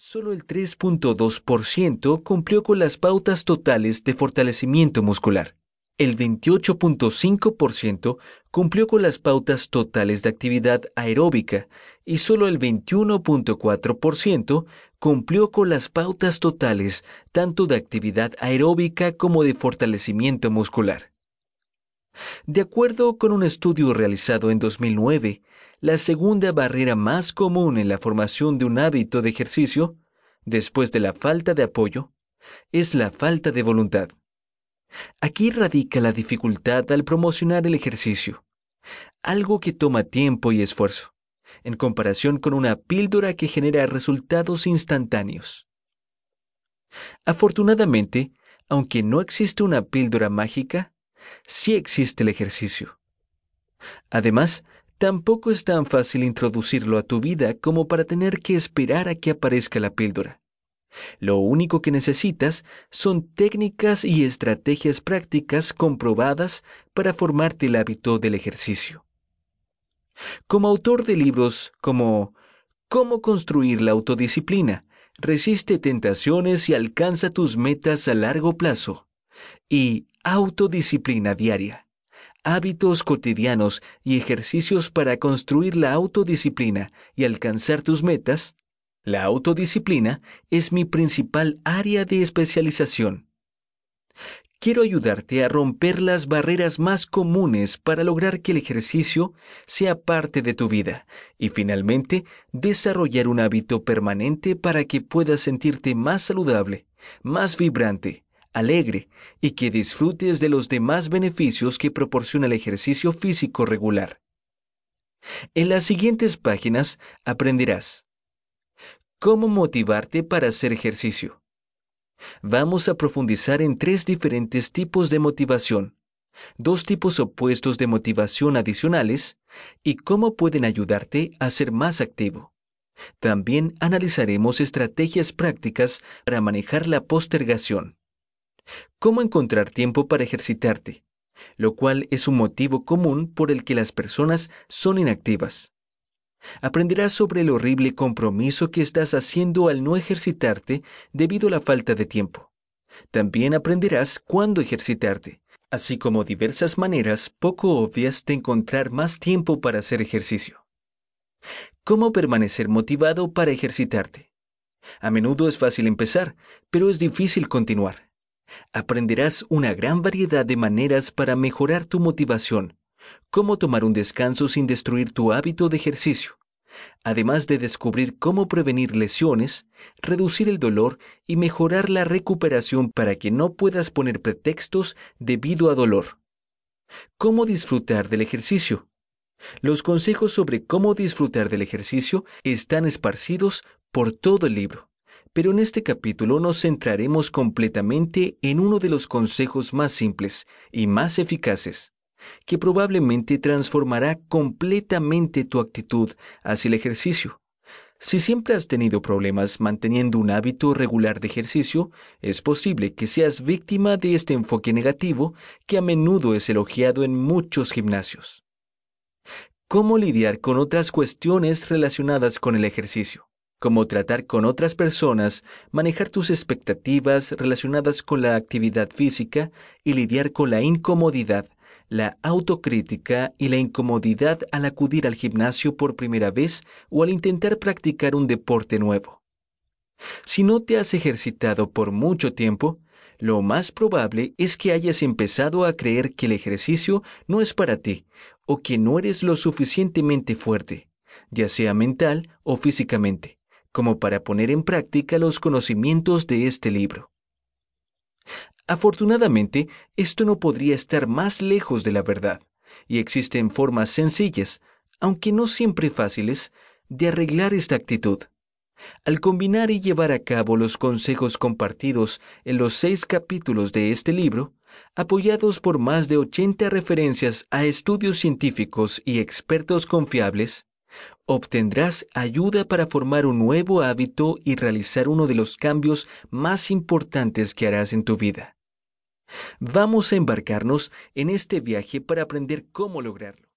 Solo el 3.2% cumplió con las pautas totales de fortalecimiento muscular. El 28.5% cumplió con las pautas totales de actividad aeróbica y solo el 21.4% cumplió con las pautas totales tanto de actividad aeróbica como de fortalecimiento muscular. De acuerdo con un estudio realizado en 2009, la segunda barrera más común en la formación de un hábito de ejercicio, después de la falta de apoyo, es la falta de voluntad. Aquí radica la dificultad al promocionar el ejercicio, algo que toma tiempo y esfuerzo, en comparación con una píldora que genera resultados instantáneos. Afortunadamente, aunque no existe una píldora mágica, sí existe el ejercicio. Además, tampoco es tan fácil introducirlo a tu vida como para tener que esperar a que aparezca la píldora. Lo único que necesitas son técnicas y estrategias prácticas comprobadas para formarte el hábito del ejercicio. Como autor de libros como Cómo construir la autodisciplina, resiste tentaciones y alcanza tus metas a largo plazo, y Autodisciplina diaria, hábitos cotidianos y ejercicios para construir la autodisciplina y alcanzar tus metas, la autodisciplina es mi principal área de especialización. Quiero ayudarte a romper las barreras más comunes para lograr que el ejercicio sea parte de tu vida y finalmente desarrollar un hábito permanente para que puedas sentirte más saludable, más vibrante, alegre y que disfrutes de los demás beneficios que proporciona el ejercicio físico regular. En las siguientes páginas aprenderás cómo motivarte para hacer ejercicio. Vamos a profundizar en tres diferentes tipos de motivación, dos tipos opuestos de motivación adicionales y cómo pueden ayudarte a ser más activo. También analizaremos estrategias prácticas para manejar la postergación. Cómo encontrar tiempo para ejercitarte, lo cual es un motivo común por el que las personas son inactivas. Aprenderás sobre el horrible compromiso que estás haciendo al no ejercitarte debido a la falta de tiempo. También aprenderás cuándo ejercitarte, así como diversas maneras poco obvias de encontrar más tiempo para hacer ejercicio. ¿Cómo permanecer motivado para ejercitarte? A menudo es fácil empezar, pero es difícil continuar. Aprenderás una gran variedad de maneras para mejorar tu motivación cómo tomar un descanso sin destruir tu hábito de ejercicio, además de descubrir cómo prevenir lesiones, reducir el dolor y mejorar la recuperación para que no puedas poner pretextos debido a dolor. ¿Cómo disfrutar del ejercicio? Los consejos sobre cómo disfrutar del ejercicio están esparcidos por todo el libro, pero en este capítulo nos centraremos completamente en uno de los consejos más simples y más eficaces, que probablemente transformará completamente tu actitud hacia el ejercicio. Si siempre has tenido problemas manteniendo un hábito regular de ejercicio, es posible que seas víctima de este enfoque negativo que a menudo es elogiado en muchos gimnasios. ¿Cómo lidiar con otras cuestiones relacionadas con el ejercicio? Cómo tratar con otras personas, manejar tus expectativas relacionadas con la actividad física y lidiar con la incomodidad la autocrítica y la incomodidad al acudir al gimnasio por primera vez o al intentar practicar un deporte nuevo. Si no te has ejercitado por mucho tiempo, lo más probable es que hayas empezado a creer que el ejercicio no es para ti o que no eres lo suficientemente fuerte, ya sea mental o físicamente, como para poner en práctica los conocimientos de este libro. Afortunadamente, esto no podría estar más lejos de la verdad, y existen formas sencillas, aunque no siempre fáciles, de arreglar esta actitud. Al combinar y llevar a cabo los consejos compartidos en los seis capítulos de este libro, apoyados por más de 80 referencias a estudios científicos y expertos confiables, obtendrás ayuda para formar un nuevo hábito y realizar uno de los cambios más importantes que harás en tu vida. Vamos a embarcarnos en este viaje para aprender cómo lograrlo.